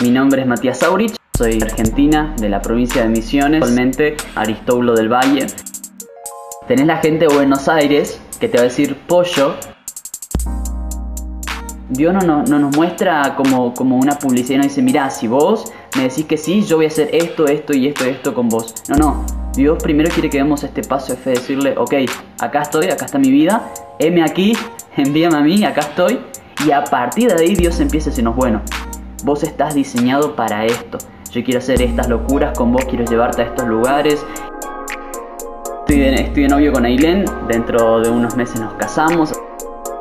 Mi nombre es Matías Aurich, soy de Argentina, de la provincia de Misiones, actualmente Aristóbulo del Valle. Tenés la gente de Buenos Aires que te va a decir pollo. Dios no, no, no nos muestra como, como una publicidad y nos dice, mira, si vos me decís que sí, yo voy a hacer esto, esto y esto, esto con vos. No, no. Dios primero quiere que demos este paso de fe, decirle, ok, acá estoy, acá está mi vida, heme aquí, envíame a mí, acá estoy. Y a partir de ahí Dios empieza a decirnos, bueno, vos estás diseñado para esto. Yo quiero hacer estas locuras con vos, quiero llevarte a estos lugares. Estoy de, novio con Ailén, dentro de unos meses nos casamos.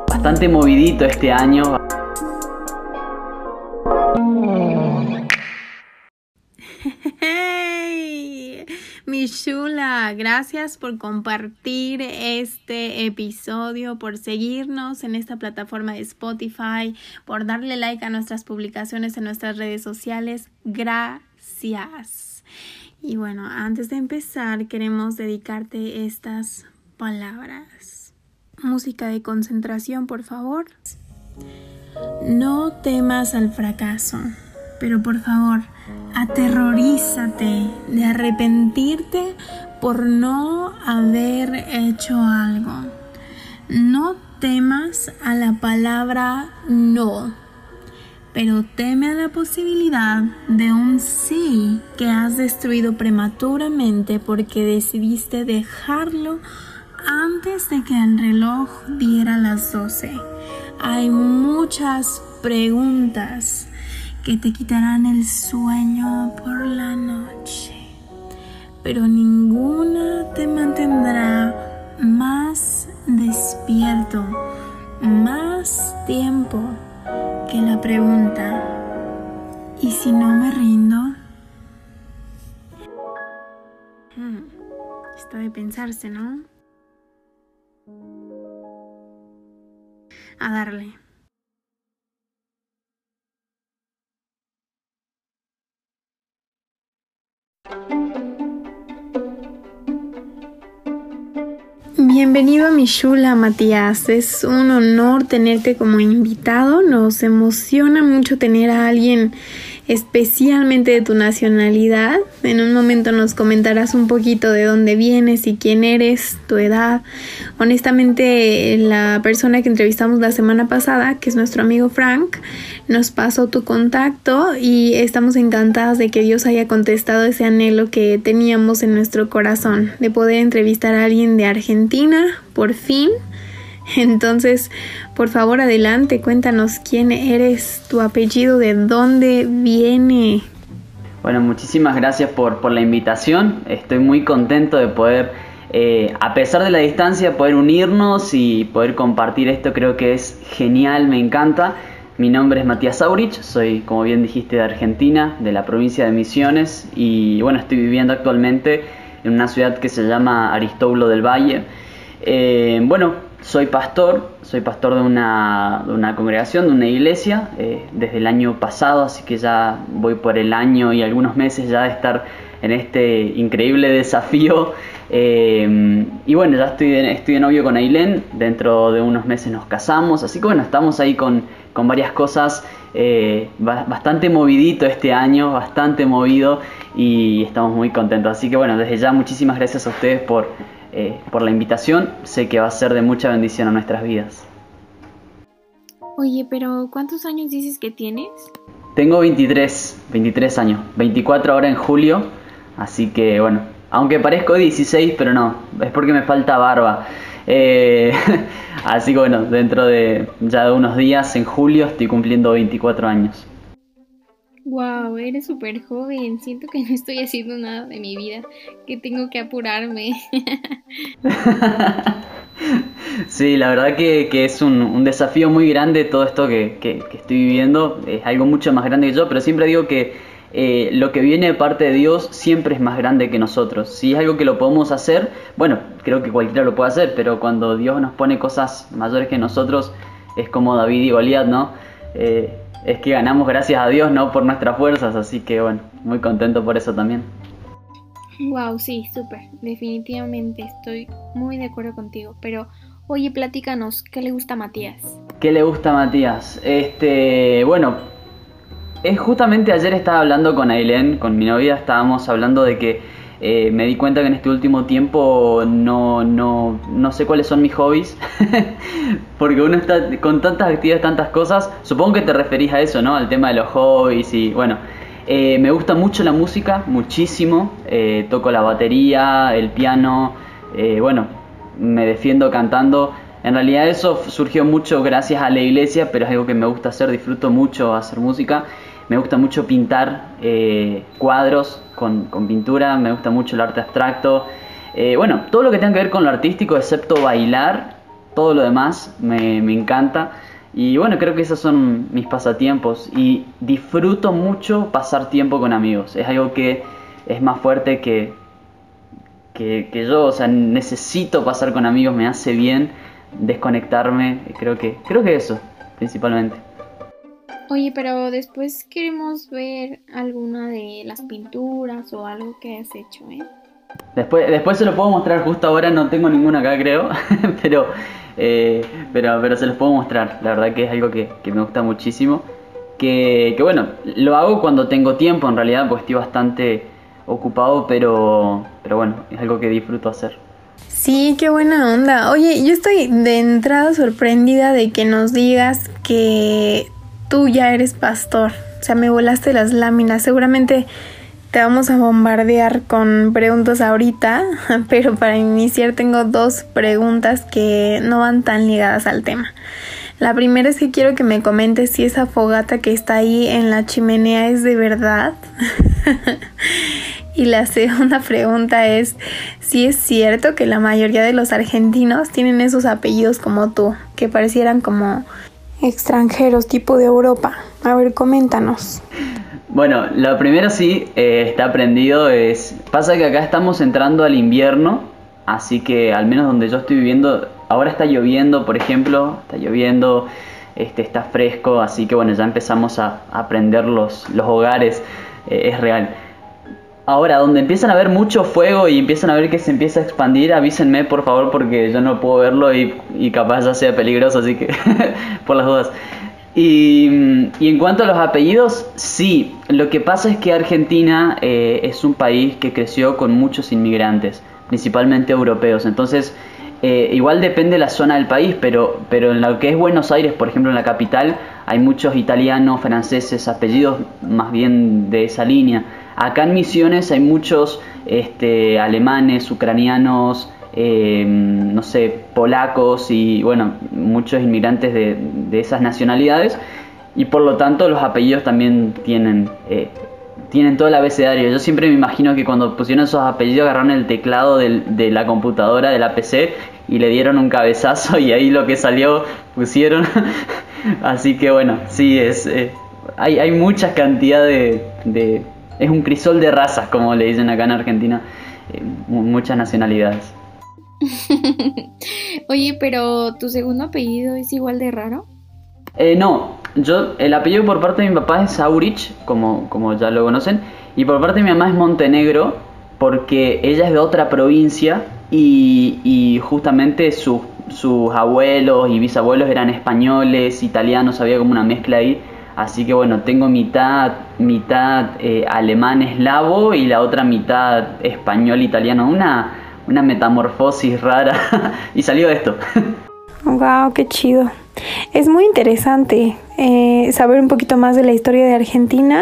Bastante movidito este año, mi chula, gracias por compartir este episodio, por seguirnos en esta plataforma de Spotify, por darle like a nuestras publicaciones en nuestras redes sociales. Gracias. Y bueno, antes de empezar, queremos dedicarte estas palabras. Música de concentración, por favor. No temas al fracaso, pero por favor, de arrepentirte por no haber hecho algo. No temas a la palabra no, pero teme a la posibilidad de un sí que has destruido prematuramente porque decidiste dejarlo antes de que el reloj diera las 12. Hay muchas preguntas que te quitarán el sueño por la noche, pero ninguna te mantendrá más despierto, más tiempo que la pregunta, ¿y si no me rindo? Hmm, está de pensarse, ¿no? A darle. Bienvenido a mi Shula, Matías. Es un honor tenerte como invitado. Nos emociona mucho tener a alguien especialmente de tu nacionalidad. En un momento nos comentarás un poquito de dónde vienes y quién eres, tu edad. Honestamente, la persona que entrevistamos la semana pasada, que es nuestro amigo Frank, nos pasó tu contacto y estamos encantadas de que Dios haya contestado ese anhelo que teníamos en nuestro corazón, de poder entrevistar a alguien de Argentina, por fin. Entonces, por favor, adelante, cuéntanos quién eres, tu apellido, de dónde viene. Bueno, muchísimas gracias por, por la invitación. Estoy muy contento de poder, eh, a pesar de la distancia, poder unirnos y poder compartir esto. Creo que es genial, me encanta. Mi nombre es Matías Aurich, soy, como bien dijiste, de Argentina, de la provincia de Misiones y bueno, estoy viviendo actualmente en una ciudad que se llama Aristóbulo del Valle. Eh, bueno, soy pastor, soy pastor de una, congregación, de una iglesia, eh, desde el año pasado, así que ya voy por el año y algunos meses ya de estar en este increíble desafío. Eh, y bueno, ya estoy de, estoy de novio con Ailén, dentro de unos meses nos casamos, así que bueno, estamos ahí con varias cosas, eh, bastante movidito este año, bastante movido y estamos muy contentos. Así que bueno, desde ya muchísimas gracias a ustedes por eh, por la invitación. Sé que va a ser de mucha bendición a nuestras vidas. Oye, pero ¿cuántos años dices que tienes? Tengo 23, 23 años, 24 ahora en julio, así que bueno, aunque parezco 16, pero no, es porque me falta barba. Eh, así que bueno, dentro de ya de unos días, en julio, estoy cumpliendo 24 años. Wow, eres súper joven. Siento que no estoy haciendo nada de mi vida, que tengo que apurarme. sí, la verdad que, es un, desafío muy grande todo esto que, estoy viviendo. Es algo mucho más grande que yo, pero siempre digo que eh, lo que viene de parte de Dios siempre es más grande que nosotros. Si es algo que lo podemos hacer, bueno, creo que cualquiera lo puede hacer, pero cuando Dios nos pone cosas mayores que nosotros, es como David y Goliat, ¿no? Eh, es que ganamos gracias a Dios, no por nuestras fuerzas, así que bueno, muy contento por eso también. Wow, sí, súper, definitivamente estoy muy de acuerdo contigo, pero oye, platícanos, ¿qué le gusta a Matías? ¿Qué le gusta a Matías? Este, bueno, es justamente ayer estaba hablando con Aileen, con mi novia, estábamos hablando de que eh, me di cuenta que en este último tiempo no, no, no sé cuáles son mis hobbies, porque uno está con tantas actividades, tantas cosas, supongo que te referís a eso, ¿no? Al tema de los hobbies y bueno, eh, me gusta mucho la música, muchísimo, eh, toco la batería, el piano, bueno, me defiendo cantando. En realidad eso surgió mucho gracias a la iglesia, pero es algo que me gusta hacer, disfruto mucho hacer música. Me gusta mucho pintar eh, cuadros con, pintura, me gusta mucho el arte abstracto. Eh, bueno, todo lo que tenga que ver con lo artístico, excepto bailar, todo lo demás me, encanta. Y bueno, creo que esos son mis pasatiempos. Y disfruto mucho pasar tiempo con amigos. Es algo que es más fuerte que, que, que, yo. O sea, necesito pasar con amigos, me hace bien desconectarme. Creo que, creo que eso, principalmente. Oye, pero después queremos ver alguna de las pinturas o algo que has hecho, ¿eh? Después, después se lo puedo mostrar, justo ahora no tengo ninguna acá creo, pero, eh, pero, pero se los puedo mostrar, la verdad que es algo que, me gusta muchísimo, que, que, bueno, lo hago cuando tengo tiempo en realidad, pues estoy bastante ocupado, pero, pero bueno, es algo que disfruto hacer. Sí, qué buena onda. Oye, yo estoy de entrada sorprendida de que nos digas que tú ya eres pastor. O sea, me volaste las láminas. Seguramente te vamos a bombardear con preguntas ahorita, pero para iniciar tengo dos preguntas que no van tan ligadas al tema. La primera es que quiero que me comentes si esa fogata que está ahí en la chimenea es de verdad. y la segunda pregunta es si es cierto que la mayoría de los argentinos tienen esos apellidos como tú, que parecieran como extranjeros tipo de Europa. A ver, coméntanos. Bueno, lo primero sí eh, está aprendido es, pasa que acá estamos entrando al invierno, así que al menos donde yo estoy viviendo, ahora está lloviendo, por ejemplo, está lloviendo, este, está fresco, así que bueno, ya empezamos a aprender los, los hogares, eh, es real. Ahora, donde empiezan a ver mucho fuego y empiezan a ver que se empieza a expandir, avísenme por favor porque yo no puedo verlo y, capaz ya sea peligroso, así que por las dudas. Y, en cuanto a los apellidos, sí, lo que pasa es que Argentina eh, es un país que creció con muchos inmigrantes, principalmente europeos. Entonces, eh, igual depende de la zona del país, pero, pero en lo que es Buenos Aires, por ejemplo, en la capital, hay muchos italianos, franceses, apellidos más bien de esa línea. Acá en Misiones hay muchos este, alemanes, ucranianos, em, no sé, polacos y bueno, muchos inmigrantes de, esas nacionalidades y por lo tanto los apellidos también tienen, eh, tienen todo el abecedario. Yo siempre me imagino que cuando pusieron esos apellidos agarraron el teclado de la computadora, de la PC y le dieron un cabezazo y ahí lo que salió pusieron. Así que bueno, sí, es, eh, hay, hay mucha cantidad de es un crisol de razas, como le dicen acá en Argentina, eh, muchas nacionalidades. Oye, pero ¿tu segundo apellido es igual de raro? Eh, no, yo, el apellido por parte de mi papá es Aurich, como, como ya lo conocen, y por parte de mi mamá es Montenegro, porque ella es de otra provincia y, y justamente sus abuelos y bisabuelos eran españoles, italianos, había como una mezcla ahí. Así que bueno, tengo mitad, mitad eh, alemán eslavo y la otra mitad español italiano. Una, una metamorfosis rara y salió esto. wow, qué chido. Es muy interesante eh, saber un poquito más de la historia de Argentina.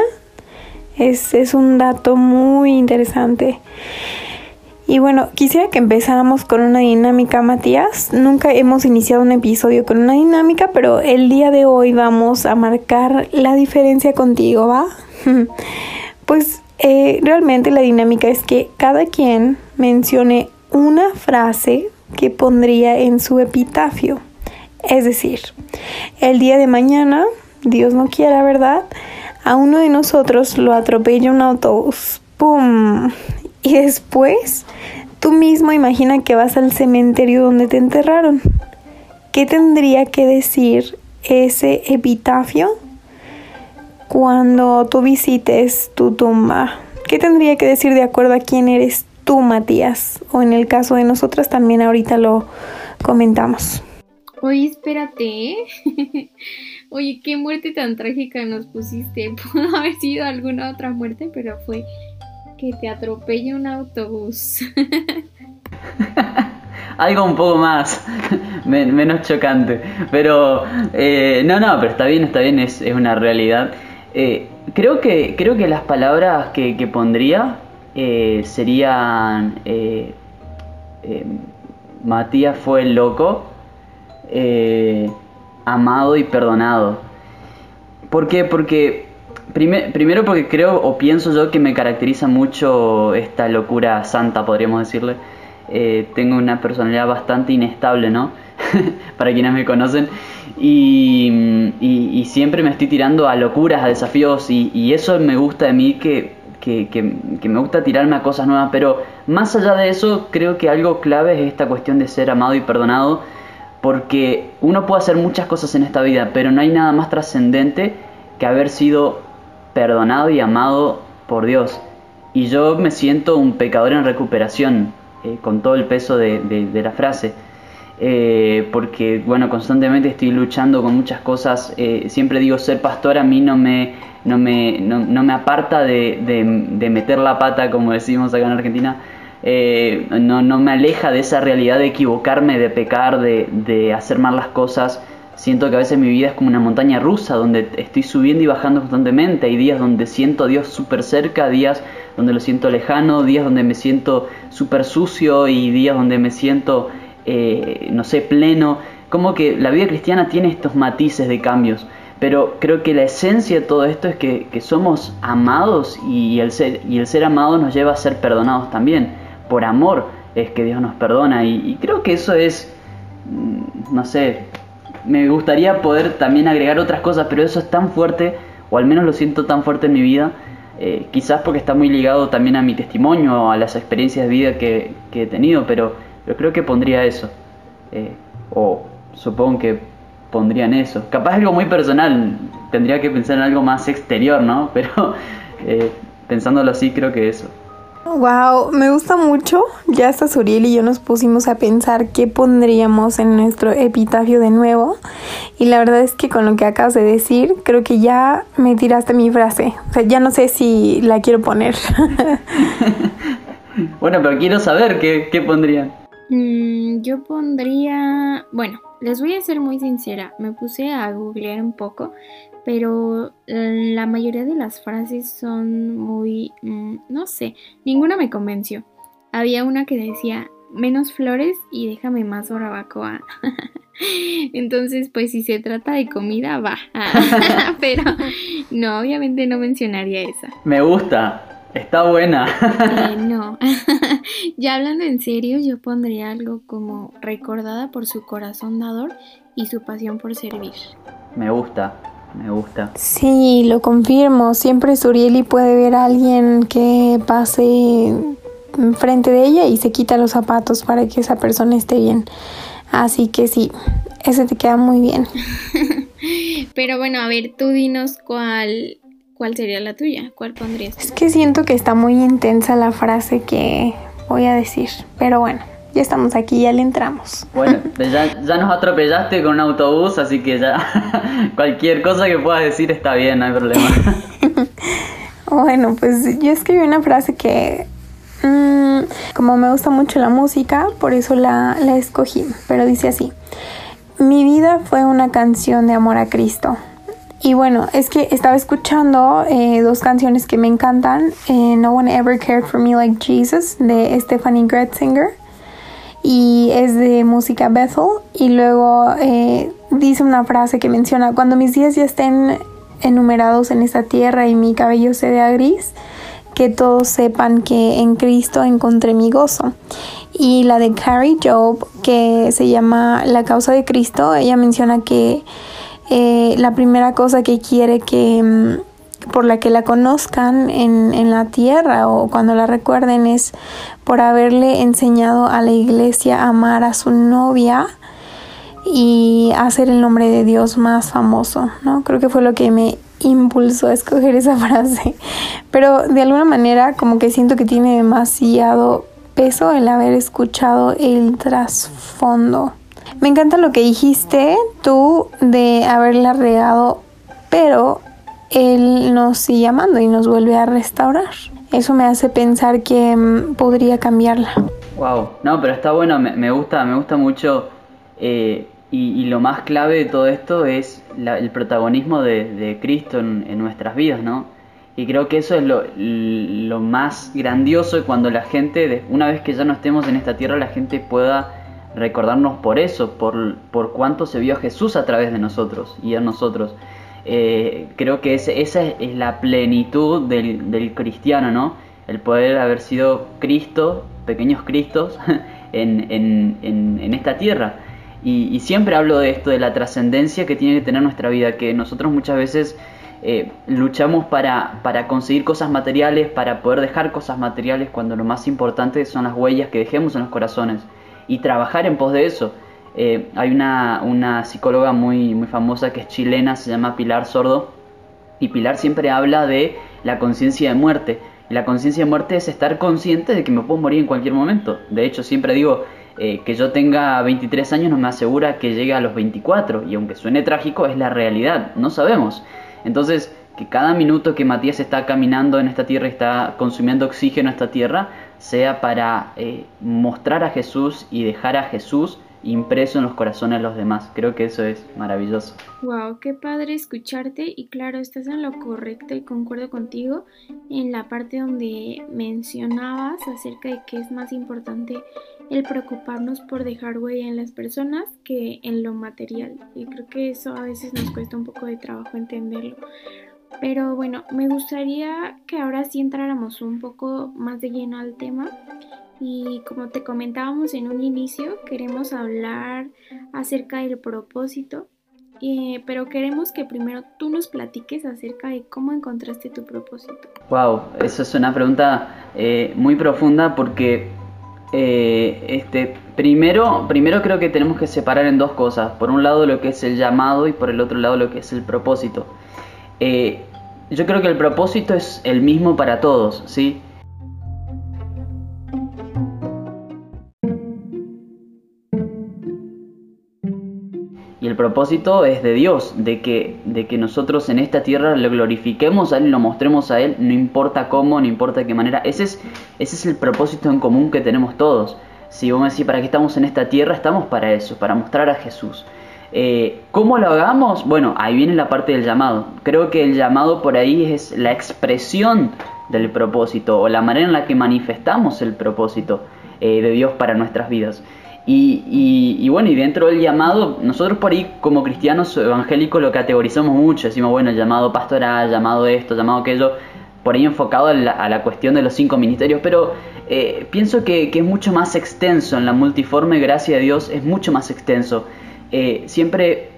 Es, es un dato muy interesante. Y bueno, quisiera que empezáramos con una dinámica, Matías. Nunca hemos iniciado un episodio con una dinámica, pero el día de hoy vamos a marcar la diferencia contigo, ¿va? pues eh, realmente la dinámica es que cada quien mencione una frase que pondría en su epitafio. Es decir, el día de mañana, Dios no quiera, ¿verdad? A uno de nosotros lo atropella un autobús. ¡Pum! Y después, tú mismo imagina que vas al cementerio donde te enterraron. ¿Qué tendría que decir ese epitafio cuando tú visites tu tumba? ¿Qué tendría que decir de acuerdo a quién eres tú, Matías? O en el caso de nosotras también ahorita lo comentamos. Oye, espérate. Oye, qué muerte tan trágica nos pusiste. Pudo haber sido alguna otra muerte, pero fue que te atropelle un autobús. Algo un poco más, menos chocante. Pero, eh, no, no, pero está bien, está bien, es, es una realidad. Eh, creo, que, creo que las palabras que, que pondría eh, serían... Matías fue el loco, amado y perdonado. ¿Por qué? Porque primero porque creo o pienso yo que me caracteriza mucho esta locura santa, podríamos decirle. Eh, tengo una personalidad bastante inestable, ¿no? Para quienes me conocen. Y, siempre me estoy tirando a locuras, a desafíos. Y, eso me gusta de mí, que, que, me gusta tirarme a cosas nuevas. Pero más allá de eso, creo que algo clave es esta cuestión de ser amado y perdonado. Porque uno puede hacer muchas cosas en esta vida, pero no hay nada más trascendente que haber sido perdonado y amado por Dios. Y yo me siento un pecador en recuperación, eh, con todo el peso de, la frase. Eh, porque bueno, constantemente estoy luchando con muchas cosas. Eh, siempre digo, ser pastor a mí no me, no me, no, me aparta de, de, meter la pata, como decimos acá en Argentina. no, no me aleja de esa realidad de equivocarme, de pecar, de, de hacer mal las cosas. Siento que a veces mi vida es como una montaña rusa donde estoy subiendo y bajando constantemente. Hay días donde siento a Dios súper cerca, días donde lo siento lejano, días donde me siento súper sucio y días donde me siento, eh, no sé, pleno. Como que la vida cristiana tiene estos matices de cambios. Pero creo que la esencia de todo esto es que, somos amados y el, ser, y el ser amado nos lleva a ser perdonados también. Por amor es que Dios nos perdona y creo que eso es, mm, no sé, me gustaría poder también agregar otras cosas, pero eso es tan fuerte, o al menos lo siento tan fuerte en mi vida, eh, quizás porque está muy ligado también a mi testimonio, a las experiencias de vida que, he tenido, pero, pero, creo que pondría eso. Eh, o supongo que pondrían eso. Capaz algo muy personal, tendría que pensar en algo más exterior, ¿no? Pero eh, pensándolo así, creo que eso. Wow, me gusta mucho. Ya hasta Suriel y yo nos pusimos a pensar qué pondríamos en nuestro epitafio de nuevo. Y la verdad es que con lo que acabas de decir, creo que ya me tiraste mi frase. O sea, ya no sé si la quiero poner. bueno, pero quiero saber qué, qué pondrían. Mm, yo pondría. Bueno, les voy a ser muy sincera. Me puse a googlear un poco pero eh, la mayoría de las frases son muy, mm, no sé, ninguna me convenció. Había una que decía, menos flores y déjame más barbacoa. Entonces, pues si se trata de comida, va. pero no, obviamente no mencionaría esa. Me gusta, está buena. Eh, no. ya hablando en serio, yo pondría algo como recordada por su corazón dador y su pasión por servir. Me gusta me gusta. Sí, lo confirmo. Siempre Surieli puede ver a alguien que pase frente de ella y se quita los zapatos para que esa persona esté bien. Así que sí, ese te queda muy bien. Pero bueno, a ver, tú dinos cuál, cuál sería la tuya, cuál pondrías. Es que siento que está muy intensa la frase que voy a decir, pero bueno ya estamos aquí, ya le entramos. Bueno, ya, ya nos atropellaste con un autobús, así que ya cualquier cosa que puedas decir está bien, no hay problema. bueno, pues yo escribí una frase que mm, como me gusta mucho la música, por eso la, la escogí, pero dice así, mi vida fue una canción de amor a Cristo. Y bueno, es que estaba escuchando eh, dos canciones que me encantan. Eh, no One Ever Cared for Me Like Jesus de Stephanie Gretzinger y es de música Bethel. Y luego eh, dice una frase que menciona cuando mis días ya estén enumerados en esta tierra y mi cabello se vea gris que todos sepan que en Cristo encontré mi gozo y la de Carrie Job que se llama La causa de Cristo ella menciona que eh, la primera cosa que quiere que mm, por la que la conozcan en, en, la tierra o cuando la recuerden es por haberle enseñado a la iglesia a amar a su novia y hacer el nombre de Dios más famoso, ¿no? Creo que fue lo que me impulsó a escoger esa frase. Pero de alguna manera como que siento que tiene demasiado peso el haber escuchado el trasfondo Me encanta lo que dijiste tú de haberla regado, pero Él nos sigue amando y nos vuelve a restaurar. Eso me hace pensar que mm, podría cambiarla. Wow, no, pero está bueno, me, gusta, me gusta mucho. Eh, y, lo más clave de todo esto es el protagonismo de, Cristo en, nuestras vidas, ¿no? Y creo que eso es lo, lo más grandioso cuando la gente, una vez que ya no estemos en esta tierra, la gente pueda recordarnos por eso, por, por cuánto se vio a Jesús a través de nosotros y a nosotros. Eh, creo que esa es la plenitud del, cristiano, ¿no? El poder haber sido Cristo, pequeños Cristos, en, esta tierra. Y, siempre hablo de esto, de la trascendencia que tiene que tener nuestra vida, que nosotros muchas veces eh, luchamos para, para conseguir cosas materiales, para poder dejar cosas materiales, cuando lo más importante son las huellas que dejemos en los corazones y trabajar en pos de eso. Eh, hay una, una, psicóloga muy, muy famosa que es chilena, se llama Pilar Sordo, y Pilar siempre habla de la conciencia de muerte. Y la conciencia de muerte es estar consciente de que me puedo morir en cualquier momento. De hecho, siempre digo eh, que yo tenga 23 años no me asegura que llegue a los 24. Y aunque suene trágico, es la realidad. No sabemos. Entonces, que cada minuto que Matías está caminando en esta tierra está consumiendo oxígeno en esta tierra, sea para eh, mostrar a Jesús y dejar a Jesús impreso en los corazones de los demás. Creo que eso es maravilloso. Wow, qué padre escucharte y claro, estás en lo correcto y concuerdo contigo en la parte donde mencionabas acerca de que es más importante el preocuparnos por dejar huella en las personas que en lo material. Y creo que eso a veces nos cuesta un poco de trabajo entenderlo. Pero bueno, me gustaría que ahora sí entráramos un poco más de lleno al tema. Y como te comentábamos en un inicio, queremos hablar acerca del propósito, eh, pero queremos que primero tú nos platiques acerca de cómo encontraste tu propósito. Wow, eso es una pregunta eh, muy profunda porque eh, este, primero, primero creo que tenemos que separar en dos cosas. Por un lado lo que es el llamado y por el otro lado lo que es el propósito. Eh, yo creo que el propósito es el mismo para todos, ¿sí? El propósito es de Dios, de que, de que nosotros en esta tierra lo glorifiquemos a Él y lo mostremos a Él, no importa cómo, no importa de qué manera. Ese es, ese es el propósito en común que tenemos todos. Si vos me decís, ¿para qué estamos en esta tierra? Estamos para eso, para mostrar a Jesús. Eh, ¿Cómo lo hagamos? Bueno, ahí viene la parte del llamado. Creo que el llamado por ahí es la expresión del propósito o la manera en la que manifestamos el propósito eh, de Dios para nuestras vidas. Y, bueno, y dentro del llamado, nosotros por ahí como cristianos evangélicos lo categorizamos mucho, decimos, bueno, llamado pastoral, llamado esto, llamado aquello, por ahí enfocado a la, cuestión de los cinco ministerios, pero eh, pienso que, es mucho más extenso, en la multiforme gracia de Dios es mucho más extenso. Eh, siempre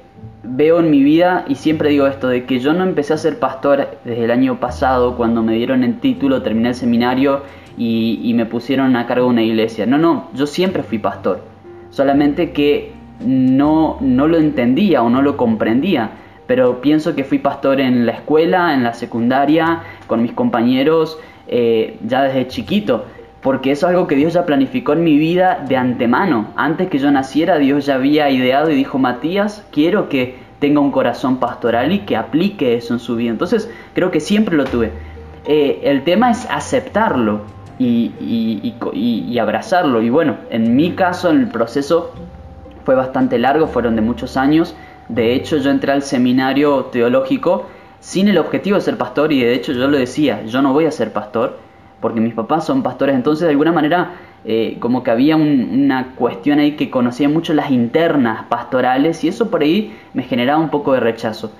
veo en mi vida y siempre digo esto, de que yo no empecé a ser pastor desde el año pasado cuando me dieron el título, terminé el seminario y, me pusieron a cargo de una iglesia. No, no, yo siempre fui pastor, solamente que no, no lo entendía o no lo comprendía, pero pienso que fui pastor en la escuela, en la secundaria, con mis compañeros, eh, ya desde chiquito porque eso es algo que Dios ya planificó en mi vida de antemano. Antes que yo naciera, Dios ya había ideado y dijo, Matías, quiero que tenga un corazón pastoral y que aplique eso en su vida. Entonces, creo que siempre lo tuve. Eh, el tema es aceptarlo y, y, abrazarlo. Y bueno, en mi caso, el proceso fue bastante largo, fueron de muchos años. De hecho, yo entré al seminario teológico sin el objetivo de ser pastor y de hecho yo lo decía, yo no voy a ser pastor porque mis papás son pastores, entonces de alguna manera eh, como que había una cuestión ahí que conocía mucho las internas pastorales y eso por ahí me generaba un poco de rechazo.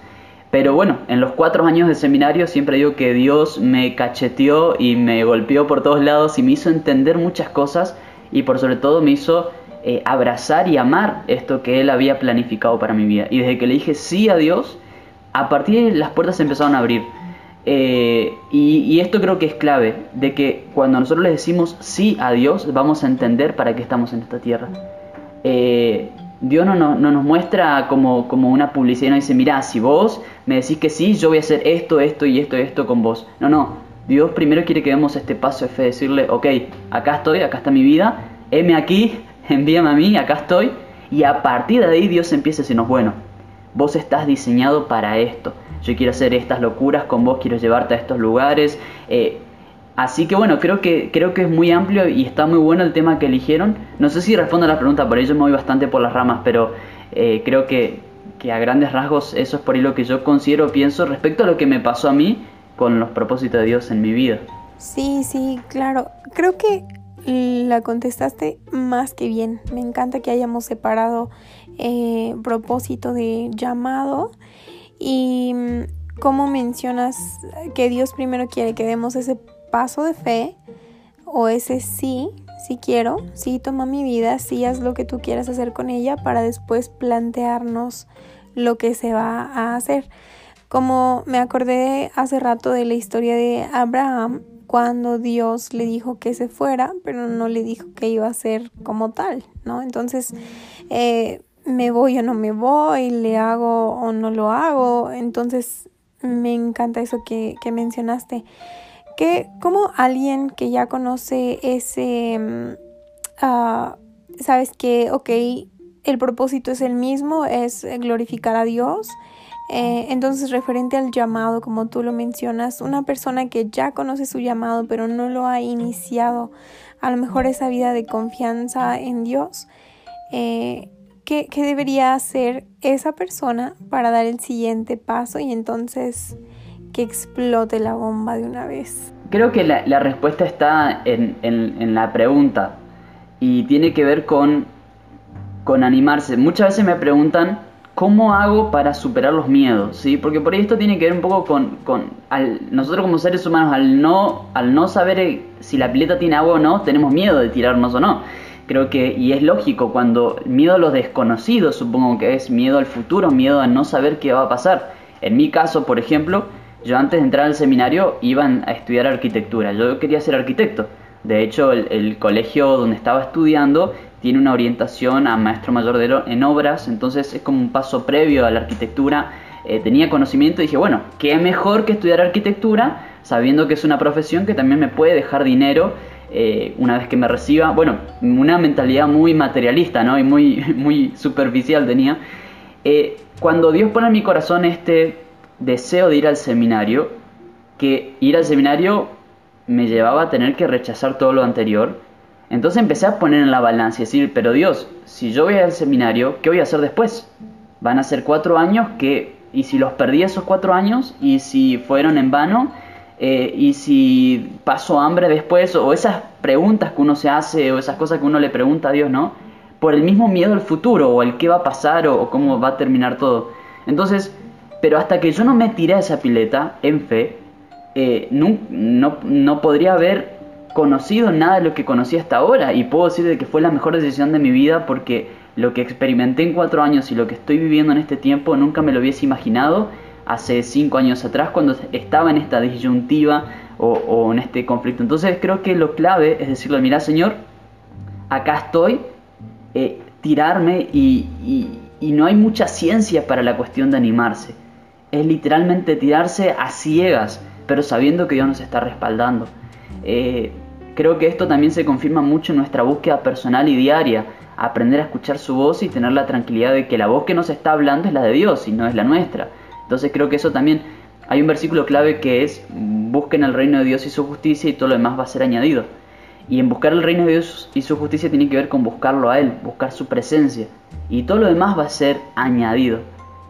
Pero bueno, en los cuatro años de seminario siempre digo que Dios me cacheteó y me golpeó por todos lados y me hizo entender muchas cosas y por sobre todo me hizo eh, abrazar y amar esto que Él había planificado para mi vida. Y desde que le dije sí a Dios, a partir de las puertas se empezaron a abrir. Eh, y, esto creo que es clave, de que cuando nosotros le decimos sí a Dios, vamos a entender para qué estamos en esta tierra. Eh, Dios no, no, nos muestra como, como una publicidad y nos dice, mira, si vos me decís que sí, yo voy a hacer esto, esto y esto y esto con vos. No, no, Dios primero quiere que demos este paso de fe, decirle, ok, acá estoy, acá está mi vida, heme aquí, envíame a mí, acá estoy. Y a partir de ahí Dios empieza a decirnos, bueno, vos estás diseñado para esto. Yo quiero hacer estas locuras con vos, quiero llevarte a estos lugares. Eh, así que bueno, creo que, creo que es muy amplio y está muy bueno el tema que eligieron. No sé si respondo a la pregunta, por ello me voy bastante por las ramas, pero eh, creo que, que a grandes rasgos eso es por ahí lo que yo considero, pienso respecto a lo que me pasó a mí con los propósitos de Dios en mi vida. Sí, sí, claro. Creo que la contestaste más que bien. Me encanta que hayamos separado eh, propósito de llamado y mm, cómo mencionas que Dios primero quiere que demos ese paso de fe o ese sí, sí quiero, sí toma mi vida, sí haz lo que tú quieras hacer con ella para después plantearnos lo que se va a hacer. Como me acordé hace rato de la historia de Abraham, cuando Dios le dijo que se fuera, pero no le dijo que iba a ser como tal, ¿no? Entonces, eh, me voy o no me voy, le hago o no lo hago. Entonces, me encanta eso que, que mencionaste. Que como alguien que ya conoce ese, mm, ah, sabes que, ok, el propósito es el mismo, es glorificar a Dios eh, entonces, referente al llamado, como tú lo mencionas, una persona que ya conoce su llamado pero no lo ha iniciado, a lo mejor esa vida de confianza en Dios, eh, ¿qué, debería hacer esa persona para dar el siguiente paso y entonces que explote la bomba de una vez? Creo que la, respuesta está en, la pregunta y tiene que ver con, con animarse. Muchas veces me preguntan, ¿Cómo hago para superar los miedos? ¿sí? Porque por ahí esto tiene que ver un poco con, con nosotros como seres humanos, al no, al no saber eh, si la pileta tiene agua o no, tenemos miedo de tirarnos o no. Creo que, y es lógico, cuando miedo a los desconocidos, supongo que es miedo al futuro, miedo a no saber qué va a pasar. En mi caso, por ejemplo, yo antes de entrar al seminario iba a estudiar arquitectura, yo quería ser arquitecto. De hecho, el colegio donde estaba estudiando tiene una orientación a maestro mayor de, en obras, entonces es como un paso previo a la arquitectura. Eh, tenía conocimiento y dije, bueno, ¿qué mejor que estudiar arquitectura sabiendo que es una profesión que también me puede dejar dinero eh, una vez que me reciba? Bueno, una mentalidad muy materialista, ¿no? Y muy, muy superficial tenía. Eh, cuando Dios pone en mi corazón este deseo de ir al seminario, que ir al seminario me llevaba a tener que rechazar todo lo anterior, entonces empecé a poner en la balanza decir, pero Dios, si yo voy al seminario, ¿qué voy a hacer después? Van a ser cuatro años que, y si los perdí esos cuatro años, y si fueron en vano, eh, y si paso hambre después, o esas preguntas que uno se hace, o esas cosas que uno le pregunta a Dios, ¿no? Por el mismo miedo al futuro, o el qué va a pasar, o, cómo va a terminar todo. Entonces, pero hasta que yo no me tiré a esa pileta en fe, eh, no, no, podría haber conocido nada de lo que conocí hasta ahora y puedo decir de que fue la mejor decisión de mi vida porque lo que experimenté en cuatro años y lo que estoy viviendo en este tiempo nunca me lo hubiese imaginado hace cinco años atrás cuando estaba en esta disyuntiva o, en este conflicto. Entonces creo que lo clave es decirle, mira Señor, acá estoy, eh, tirarme y, no hay mucha ciencia para la cuestión de animarse. Es literalmente tirarse a ciegas, pero sabiendo que Dios nos está respaldando. Eh, Creo que esto también se confirma mucho en nuestra búsqueda personal y diaria, aprender a escuchar su voz y tener la tranquilidad de que la voz que nos está hablando es la de Dios y no es la nuestra. Entonces creo que eso también hay un versículo clave que es busquen el reino de Dios y su justicia y todo lo demás va a ser añadido. Y en buscar el reino de Dios y su justicia tiene que ver con buscarlo a Él, buscar su presencia. Y todo lo demás va a ser añadido.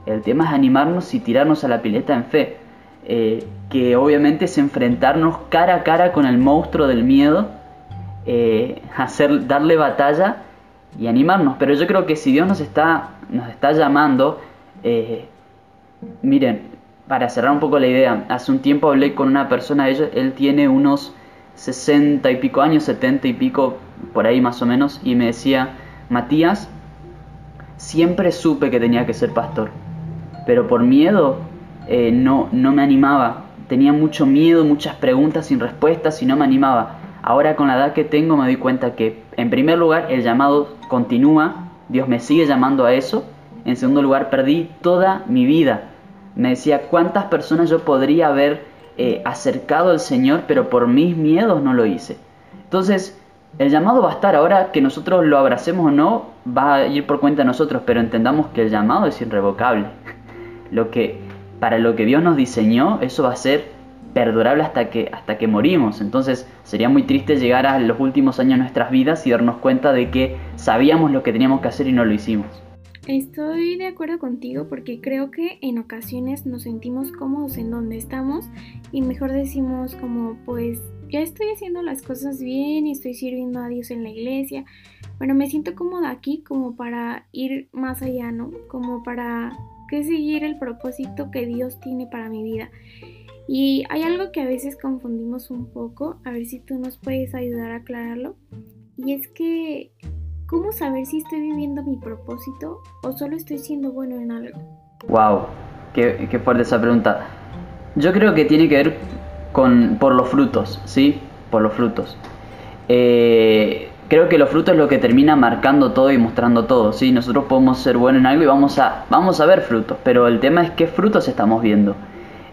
El tema es animarnos y tirarnos a la pileta en fe. Eh, que obviamente es enfrentarnos cara a cara con el monstruo del miedo, eh, hacer, darle batalla y animarnos. Pero yo creo que si Dios nos está, nos está llamando, eh, miren, para cerrar un poco la idea, hace un tiempo hablé con una persona, él, él tiene unos 60 y pico años, 70 y pico, por ahí más o menos, y me decía, Matías, siempre supe que tenía que ser pastor, pero por miedo eh, no, no me animaba. Tenía mucho miedo, muchas preguntas sin respuestas y no me animaba. Ahora con la edad que tengo me doy cuenta que en primer lugar el llamado continúa, Dios me sigue llamando a eso. En segundo lugar perdí toda mi vida. Me decía cuántas personas yo podría haber eh, acercado al Señor, pero por mis miedos no lo hice. Entonces, el llamado va a estar ahora que nosotros lo abracemos o no, va a ir por cuenta de nosotros, pero entendamos que el llamado es irrevocable. Lo que para lo que Dios nos diseñó, eso va a ser perdurable hasta que hasta que morimos. Entonces, sería muy triste llegar a los últimos años de nuestras vidas y darnos cuenta de que sabíamos lo que teníamos que hacer y no lo hicimos. Estoy de acuerdo contigo porque creo que en ocasiones nos sentimos cómodos en donde estamos y mejor decimos como pues ya estoy haciendo las cosas bien y estoy sirviendo a Dios en la iglesia. Bueno, me siento cómoda aquí como para ir más allá, ¿no? Como para que seguir el propósito que Dios tiene para mi vida. Y hay algo que a veces confundimos un poco, a ver si tú nos puedes ayudar a aclararlo. Y es que ¿Cómo saber si estoy viviendo mi propósito o solo estoy siendo bueno en algo? Wow, qué, qué fuerte esa pregunta. Yo creo que tiene que ver con por los frutos, ¿sí? Por los frutos. Eh, creo que los frutos es lo que termina marcando todo y mostrando todo, ¿sí? Nosotros podemos ser buenos en algo y vamos a, vamos a ver frutos, pero el tema es qué frutos estamos viendo.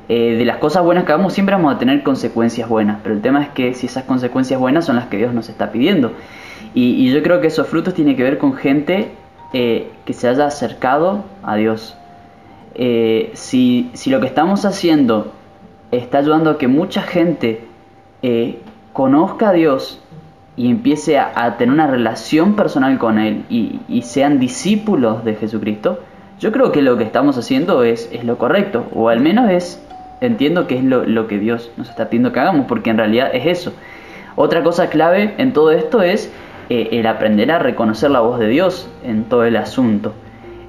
Eh, de las cosas buenas que hagamos siempre vamos a tener consecuencias buenas, pero el tema es que si esas consecuencias buenas son las que Dios nos está pidiendo. Y, yo creo que esos frutos tienen que ver con gente eh, que se haya acercado a Dios. Eh, si, lo que estamos haciendo está ayudando a que mucha gente conozca a Dios y empiece a, tener una relación personal con Él y, sean discípulos de Jesucristo, yo creo que lo que estamos haciendo es, es lo correcto, o al menos es, entiendo que es lo, lo, que Dios nos está pidiendo que hagamos, porque en realidad es eso. Otra cosa clave en todo esto es eh, el aprender a reconocer la voz de Dios en todo el asunto.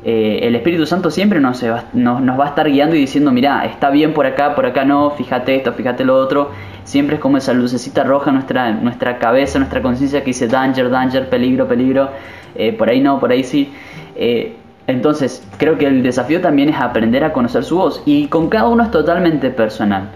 Eh, el Espíritu Santo siempre nos, va, nos, va a estar guiando y diciendo, mira, está bien por acá, por acá no, fíjate esto, fíjate lo otro. Siempre es como esa lucecita roja nuestra, nuestra cabeza, nuestra conciencia que dice danger, danger, peligro, peligro, eh, por ahí no, por ahí sí. entonces, creo que el desafío también es aprender a conocer su voz y con cada uno es totalmente personal.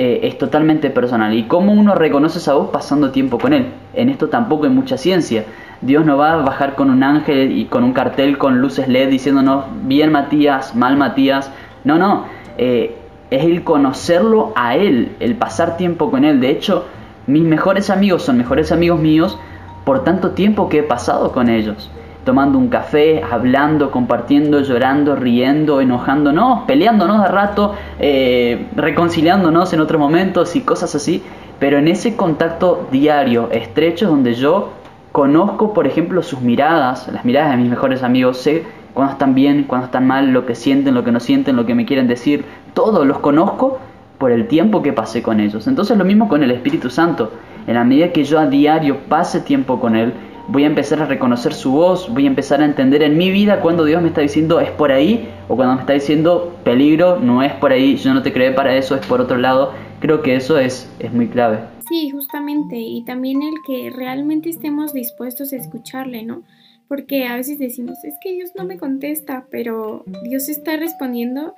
Eh, es totalmente personal. ¿Y cómo uno reconoce esa voz pasando tiempo con él? En esto tampoco hay mucha ciencia. Dios no va a bajar con un ángel y con un cartel con luces LED diciéndonos bien Matías, mal Matías. No, no. Eh, es el conocerlo a él, el pasar tiempo con él. De hecho, mis mejores amigos son mejores amigos míos por tanto tiempo que he pasado con ellos tomando un café, hablando, compartiendo, llorando, riendo, enojándonos, peleándonos de rato, eh, reconciliándonos en otros momentos y cosas así, pero en ese contacto diario, estrecho, donde yo conozco, por ejemplo, sus miradas, las miradas de mis mejores amigos, sé cuando están bien, cuando están mal, lo que sienten, lo que no sienten, lo que me quieren decir, todos los conozco por el tiempo que pasé con ellos. Entonces lo mismo con el Espíritu Santo. En la medida que yo a diario pase tiempo con Él, voy a empezar a reconocer su voz, voy a empezar a entender en mi vida cuando Dios me está diciendo es por ahí o cuando me está diciendo peligro, no es por ahí, yo no te creé para eso, es por otro lado. Creo que eso es, es muy clave. Sí, justamente, y también el que realmente estemos dispuestos a escucharle, ¿no? Porque a veces decimos, es que Dios no me contesta, pero Dios está respondiendo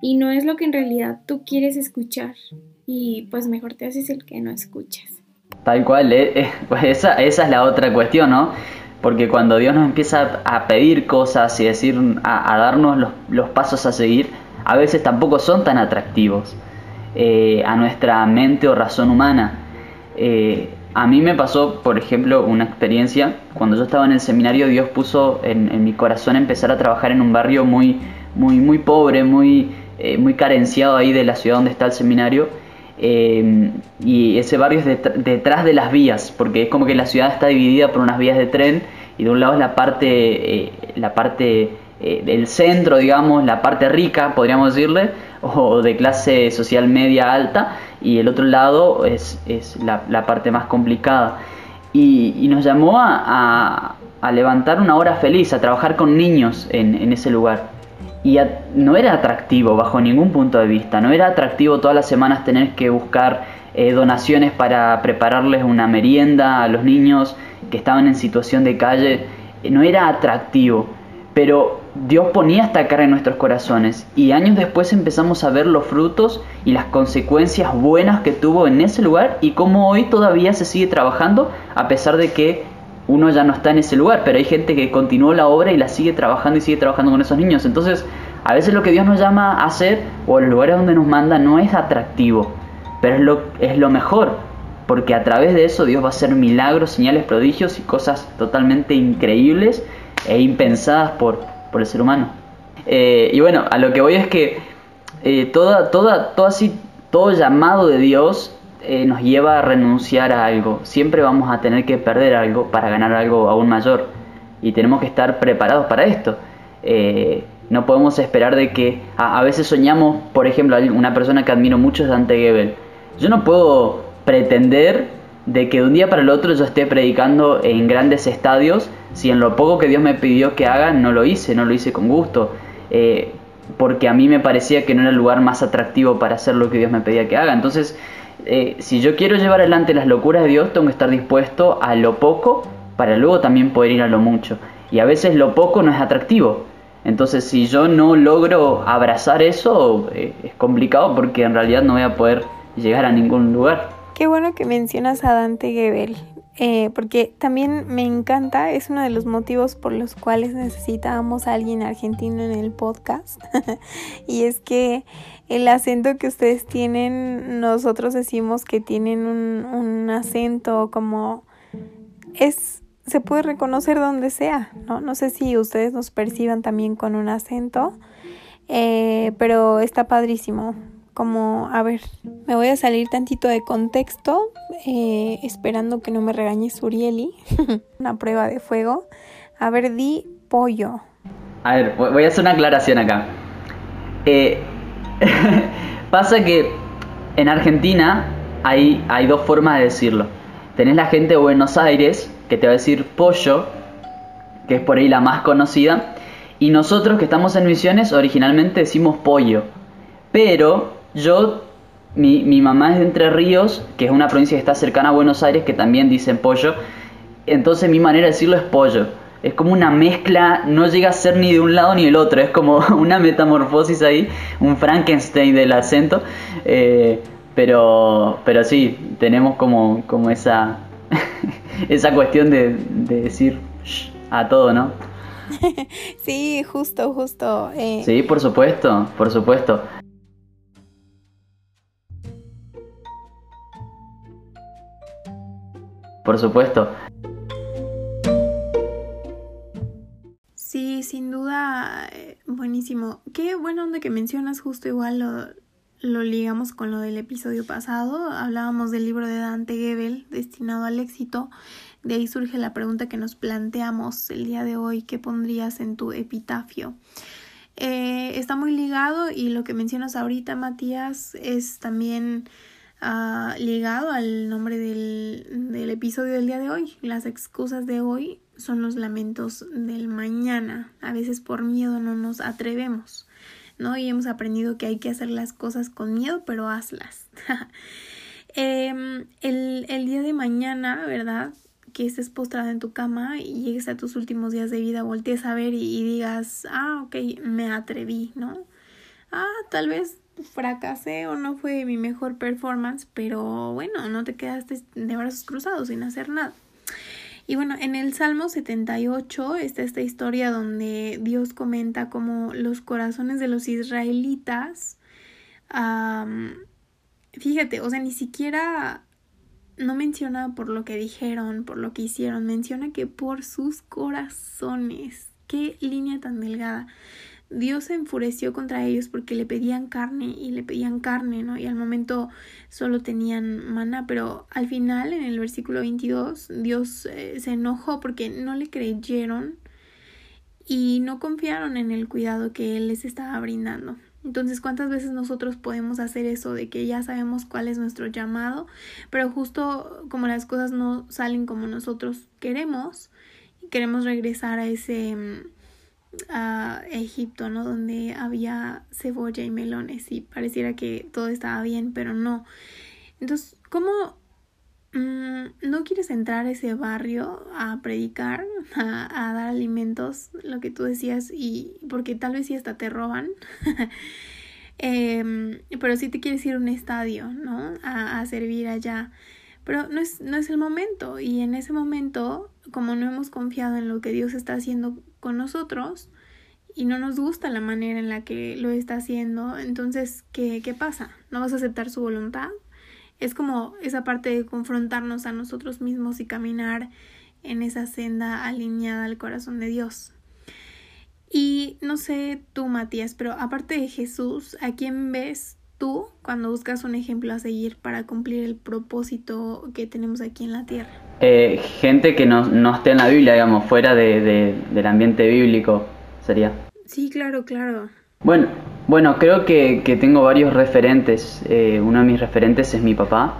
y no es lo que en realidad tú quieres escuchar. Y pues mejor te haces el que no escuchas. Tal cual, eh, eh, pues esa, esa es la otra cuestión, ¿no? Porque cuando Dios nos empieza a pedir cosas y decir, a, darnos los, los, pasos a seguir, a veces tampoco son tan atractivos eh, a nuestra mente o razón humana. A mí me pasó, por ejemplo, una experiencia, cuando yo estaba en el seminario, Dios puso en, mi corazón empezar a trabajar en un barrio muy, muy, muy pobre, muy, muy carenciado ahí de la ciudad donde está el seminario. Em, y ese barrio es detrás de las vías, porque es como que la ciudad está dividida por unas vías de tren y de un lado es la parte, eh, la parte eh, del centro, digamos, la parte rica, podríamos decirle, o de clase social media alta, y el otro lado es, es la, la, parte más complicada. Y, y nos llamó a, a, levantar una hora feliz, a trabajar con niños en, en ese lugar. Y no era atractivo bajo ningún punto de vista, no era atractivo todas las semanas tener que buscar eh, donaciones para prepararles una merienda a los niños que estaban en situación de calle, no era atractivo, pero Dios ponía esta cara en nuestros corazones y años después empezamos a ver los frutos y las consecuencias buenas que tuvo en ese lugar y cómo hoy todavía se sigue trabajando a pesar de que uno ya no está en ese lugar, pero hay gente que continuó la obra y la sigue trabajando y sigue trabajando con esos niños. Entonces, a veces lo que Dios nos llama a hacer o los lugares donde nos manda no es atractivo, pero es lo, es lo mejor, porque a través de eso Dios va a hacer milagros, señales, prodigios y cosas totalmente increíbles e impensadas por, por el ser humano. Eh, y bueno, a lo que voy es que eh, toda, toda, todo así, todo llamado de Dios eh, nos lleva a renunciar a algo. Siempre vamos a tener que perder algo para ganar algo aún mayor. Y tenemos que estar preparados para esto. no podemos esperar de que a, a, veces soñamos, por ejemplo, una persona que admiro mucho es Dante Gebel. Yo no puedo pretender de que de un día para el otro yo esté predicando en grandes estadios si en lo poco que Dios me pidió que haga no lo hice, no lo hice con gusto. Eh, porque a mí me parecía que no era el lugar más atractivo para hacer lo que Dios me pedía que haga. Entonces, eh, si yo quiero llevar adelante las locuras de Dios, tengo que estar dispuesto a lo poco para luego también poder ir a lo mucho. Y a veces lo poco no es atractivo. Entonces, si yo no logro abrazar eso, eh, es complicado porque en realidad no voy a poder llegar a ningún lugar. Qué bueno que mencionas a Dante Gebel. Eh, porque también me encanta, es uno de los motivos por los cuales necesitábamos a alguien argentino en el podcast. y es que el acento que ustedes tienen, nosotros decimos que tienen un, un acento como es se puede reconocer donde sea, ¿no? No sé si ustedes nos perciban también con un acento, eh, pero está padrísimo como, a ver, me voy a salir tantito de contexto, eh, esperando que no me regañe Surieli, una prueba de fuego. A ver, di pollo. A ver, voy a hacer una aclaración acá. Eh, pasa que en Argentina hay, hay dos formas de decirlo. Tenés la gente de Buenos Aires que te va a decir pollo, que es por ahí la más conocida, y nosotros que estamos en Misiones originalmente decimos pollo. Pero yo, mi, mi mamá es de Entre Ríos, que es una provincia que está cercana a Buenos Aires, que también dicen pollo. Entonces mi manera de decirlo es pollo. Es como una mezcla, no llega a ser ni de un lado ni del otro, es como una metamorfosis ahí, un Frankenstein del acento. Eh, pero, pero sí, tenemos como, como esa, esa cuestión de, de decir a todo, ¿no? sí, justo, justo. Eh. Sí, por supuesto, por supuesto. Por supuesto. Sí, sin duda, eh, buenísimo. Qué bueno donde que mencionas justo igual lo, lo ligamos con lo del episodio pasado. Hablábamos del libro de Dante Gebel, Destinado al éxito. De ahí surge la pregunta que nos planteamos el día de hoy, ¿qué pondrías en tu epitafio? Eh, está muy ligado y lo que mencionas ahorita, Matías, es también ligado al nombre del, del episodio del día de hoy. Las excusas de hoy son los lamentos del mañana. A veces por miedo no nos atrevemos, ¿no? Y hemos aprendido que hay que hacer las cosas con miedo, pero hazlas. Em, el, el, día de mañana, ¿verdad? Que estés postrada en tu cama y llegues a tus últimos días de vida, voltees a ver y, y digas, ah, ok, me atreví, ¿no? Ah, tal vez fracasé o no fue mi mejor performance, pero bueno, no te quedaste de brazos cruzados sin hacer nada. Y bueno, en el Salmo 78 está esta historia donde Dios comenta como los corazones de los israelitas, fíjate, o sea, ni siquiera no menciona por lo que dijeron, por lo que hicieron, menciona que por sus corazones. Qué línea tan delgada. Dios se enfureció contra ellos porque le pedían carne y le pedían carne, ¿no? Y al momento solo tenían maná, pero al final, en el versículo 22, Dios eh, se enojó porque no le creyeron y no confiaron en el cuidado que Él les estaba brindando. Entonces, ¿cuántas veces nosotros podemos hacer eso de que ya sabemos cuál es nuestro llamado, pero justo como las cosas no salen como nosotros queremos, queremos regresar a ese mm, a Egipto, ¿no? Donde había cebolla y melones y pareciera que todo estaba bien, pero no. Entonces, ¿cómo mm, no quieres entrar a ese barrio a predicar, a, dar alimentos, lo que tú decías, y porque tal vez sí hasta te roban? Em, pero sí te quieres ir a un estadio, ¿no? A, a servir allá. Pero no es, no es el momento. Y en ese momento, como no hemos confiado en lo que Dios está haciendo con nosotros y no nos gusta la manera en la que lo está haciendo, entonces, ¿qué, qué pasa? ¿No vas a aceptar su voluntad? es como esa parte de confrontarnos a nosotros mismos y caminar en esa senda alineada al corazón de Dios. Y no sé tú, Matías, pero aparte de Jesús, ¿a quién ves tú cuando buscas un ejemplo a seguir para cumplir el propósito que tenemos aquí en la tierra? Eh, gente que no, no, esté en la Biblia, digamos, fuera de, del ambiente bíblico, sería. Sí, claro, claro. Bueno, bueno creo que, que tengo varios referentes. Eh, uno de mis referentes es mi papá.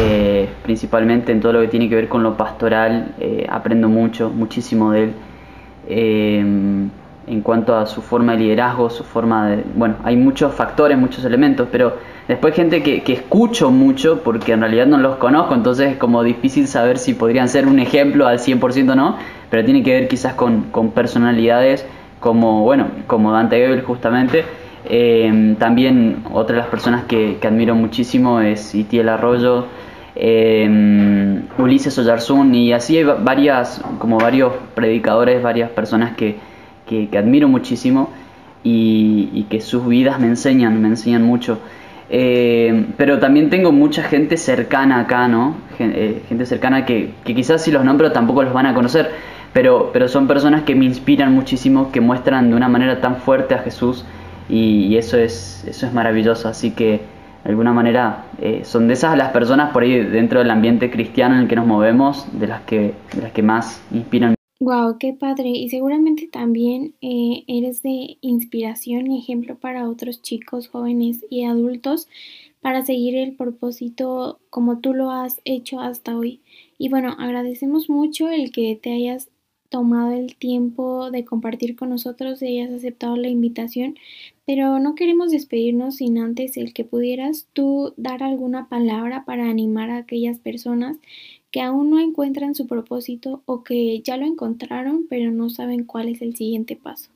Eh, principalmente en todo lo que tiene que ver con lo pastoral, aprendo mucho, muchísimo de él en cuanto a su forma de liderazgo, su forma de... Bueno, hay muchos factores, muchos elementos, pero después gente que, que escucho mucho porque en realidad no los conozco, entonces es como difícil saber si podrían ser un ejemplo al 100% o no, pero tiene que ver quizás con, con personalidades como, bueno, como Dante Gebel justamente. Eh, también otra de las personas que, que admiro muchísimo es Itiel Arroyo, eh, Ulises Oyarzún y así hay varias, como varios predicadores, varias personas que que, admiro muchísimo y, que sus vidas me enseñan, me enseñan mucho. Eh, pero también tengo mucha gente cercana acá, ¿no? Eh, gente cercana que, quizás si los nombro tampoco los van a conocer, pero, pero son personas que me inspiran muchísimo, que muestran de una manera tan fuerte a Jesús y, eso, es, eso es maravilloso. Así que de alguna manera eh, son de esas las personas por ahí dentro del ambiente cristiano en el que nos movemos, de las que, de las que más inspiran Wow, qué padre. Y seguramente también eh, eres de inspiración y ejemplo para otros chicos, jóvenes y adultos para seguir el propósito como tú lo has hecho hasta hoy. Y bueno, agradecemos mucho el que te hayas tomado el tiempo de compartir con nosotros y hayas aceptado la invitación, pero no queremos despedirnos sin antes el que pudieras tú dar alguna palabra para animar a aquellas personas que aún no encuentran su propósito o que ya lo encontraron pero no saben cuál es el siguiente paso.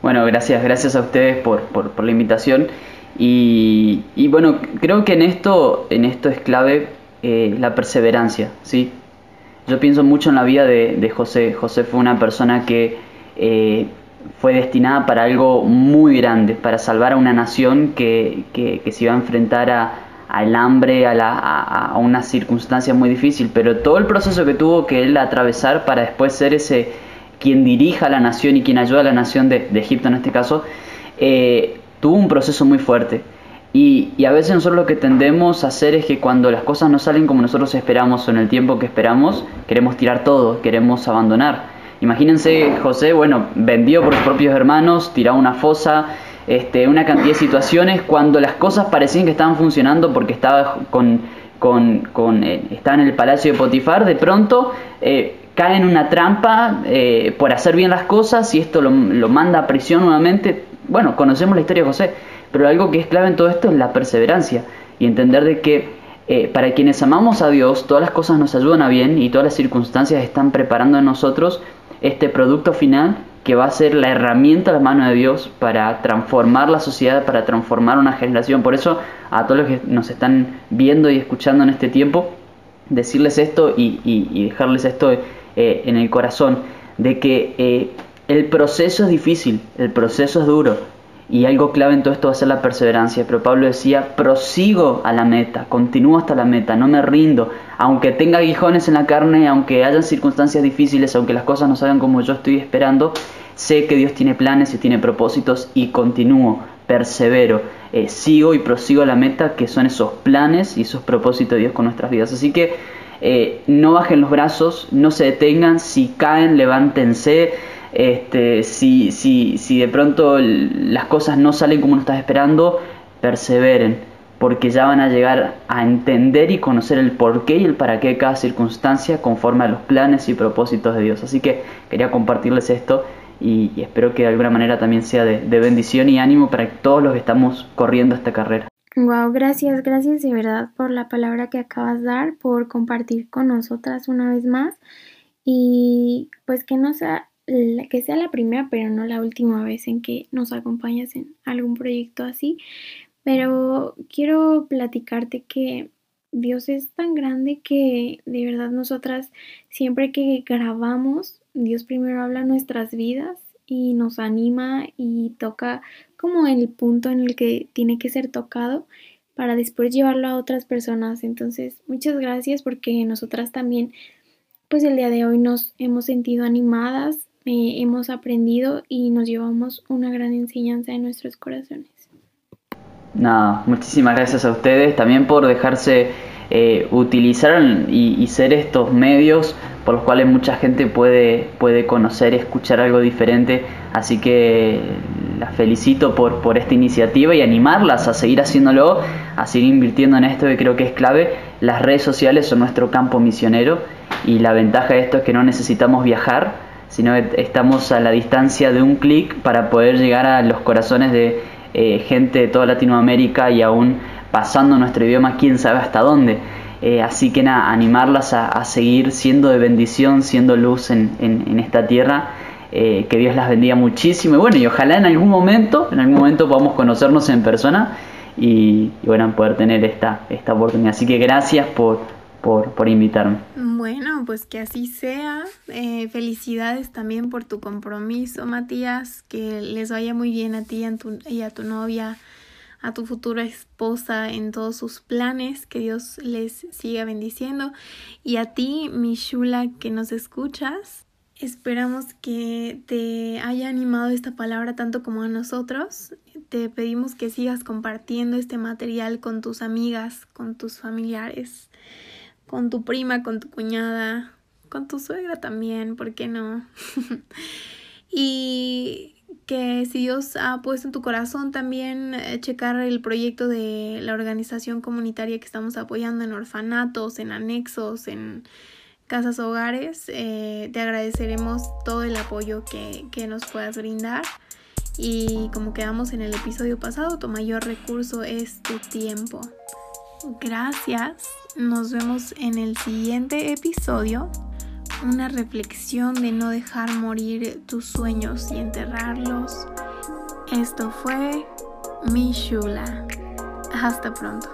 Bueno, gracias, gracias a ustedes por, por, la invitación y, y, bueno, creo que en esto, en esto es clave eh, la perseverancia, ¿sí? Yo pienso mucho en la vida de, de José. José fue una persona que eh, fue destinada para algo muy grande, para salvar a una nación que, que, que se iba a enfrentar a, al hambre, a, a, una circunstancia muy difícil, pero todo el proceso que tuvo que él atravesar para después ser ese quien dirija la nación y quien ayuda a la nación de, Egipto en este caso, eh, tuvo un proceso muy fuerte. Y, y, a veces nosotros lo que tendemos a hacer es que cuando las cosas no salen como nosotros esperamos o en el tiempo que esperamos, queremos tirar todo, queremos abandonar. Imagínense, José, bueno, vendido por sus propios hermanos, tirado una fosa, este, una cantidad de situaciones cuando las cosas parecían que estaban funcionando porque estaba con, con, eh, en el palacio de Potifar, de pronto eh, cae en una trampa eh, por hacer bien las cosas y esto lo, lo, manda a prisión nuevamente. Bueno, conocemos la historia de José, pero algo que es clave en todo esto es la perseverancia y entender de que para quienes amamos a Dios, todas las cosas nos ayudan a bien y todas las circunstancias están preparando en nosotros este producto final que va a ser la herramienta a la mano de Dios para transformar la sociedad, para transformar una generación. Por eso a todos los que nos están viendo y escuchando en este tiempo, decirles esto y, dejarles esto eh, en el corazón, de que eh, el proceso es difícil, el proceso es duro, y algo clave en todo esto va a ser la perseverancia. Pero Pablo decía, prosigo a la meta, continúo hasta la meta, no me rindo. Aunque tenga aguijones en la carne, aunque hayan circunstancias difíciles, aunque las cosas no salgan como yo estoy esperando, sé que Dios tiene planes y tiene propósitos y continúo, persevero, eh, sigo y prosigo a la meta que son esos planes y esos propósitos de Dios con nuestras vidas. Así que eh, no bajen los brazos, no se detengan, si caen, levántense este, si, si, si de pronto las cosas no salen como uno está esperando, perseveren, porque ya van a llegar a entender y conocer el porqué y el para qué de cada circunstancia conforme a los planes y propósitos de Dios. Así que quería compartirles esto y, espero que de alguna manera también sea de, de, bendición y ánimo para todos los que estamos corriendo esta carrera. Wow, gracias, gracias de verdad por la palabra que acabas de dar, por compartir con nosotras una vez más y pues que no sea que sea la primera, pero no la última vez en que nos acompañas en algún proyecto así. Pero quiero platicarte que Dios es tan grande que de verdad nosotras siempre que grabamos, Dios primero habla nuestras vidas y nos anima y toca como el punto en el que tiene que ser tocado. para después llevarlo a otras personas. Entonces, muchas gracias porque nosotras también, pues el día de hoy nos hemos sentido animadas, eh, hemos aprendido y nos llevamos una gran enseñanza en nuestros corazones. Nada, muchísimas gracias a ustedes también por dejarse eh, utilizar y, ser estos medios por los cuales mucha gente puede, puede conocer y escuchar algo diferente. Así que las felicito por, por esta iniciativa y animarlas a seguir haciéndolo, a seguir invirtiendo en esto que creo que es clave. Las redes sociales son nuestro campo misionero y la ventaja de esto es que no necesitamos viajar, sino que estamos a la distancia de un clic para poder llegar a los corazones de eh, gente de toda Latinoamérica y aún pasando nuestro idioma quién sabe hasta dónde. Eh, así que nada, animarlas a, seguir siendo de bendición, siendo luz en, en, esta tierra. Eh, que Dios las bendiga muchísimo y bueno, y ojalá en algún momento, en algún momento podamos conocernos en persona y, bueno, poder tener esta, esta oportunidad. Así que gracias por, por, por invitarme. Bueno, pues que así sea. Eh, felicidades también por tu compromiso, Matías. Que les vaya muy bien a ti y a tu, novia a tu futura esposa en todos sus planes, que Dios les siga bendiciendo. Y a ti, mi Shula, que nos escuchas, esperamos que te haya animado esta palabra tanto como a nosotros. Te pedimos que sigas compartiendo este material con tus amigas, con tus familiares, con tu prima, con tu cuñada, con tu suegra también, ¿por qué no? y que si Dios ha puesto en tu corazón también eh, checar el proyecto de la organización comunitaria que estamos apoyando en orfanatos, en anexos, en casas hogares, eh, te agradeceremos todo el apoyo que, que nos puedas brindar. Y como quedamos en el episodio pasado, tu mayor recurso es tu tiempo. Gracias. Nos vemos en el siguiente episodio una reflexión de no dejar morir tus sueños y enterrarlos. Esto fue Mi Shula. Hasta pronto.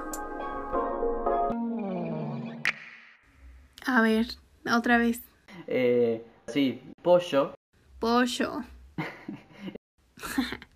A ver, otra vez. Eh, sí, pollo. Pollo.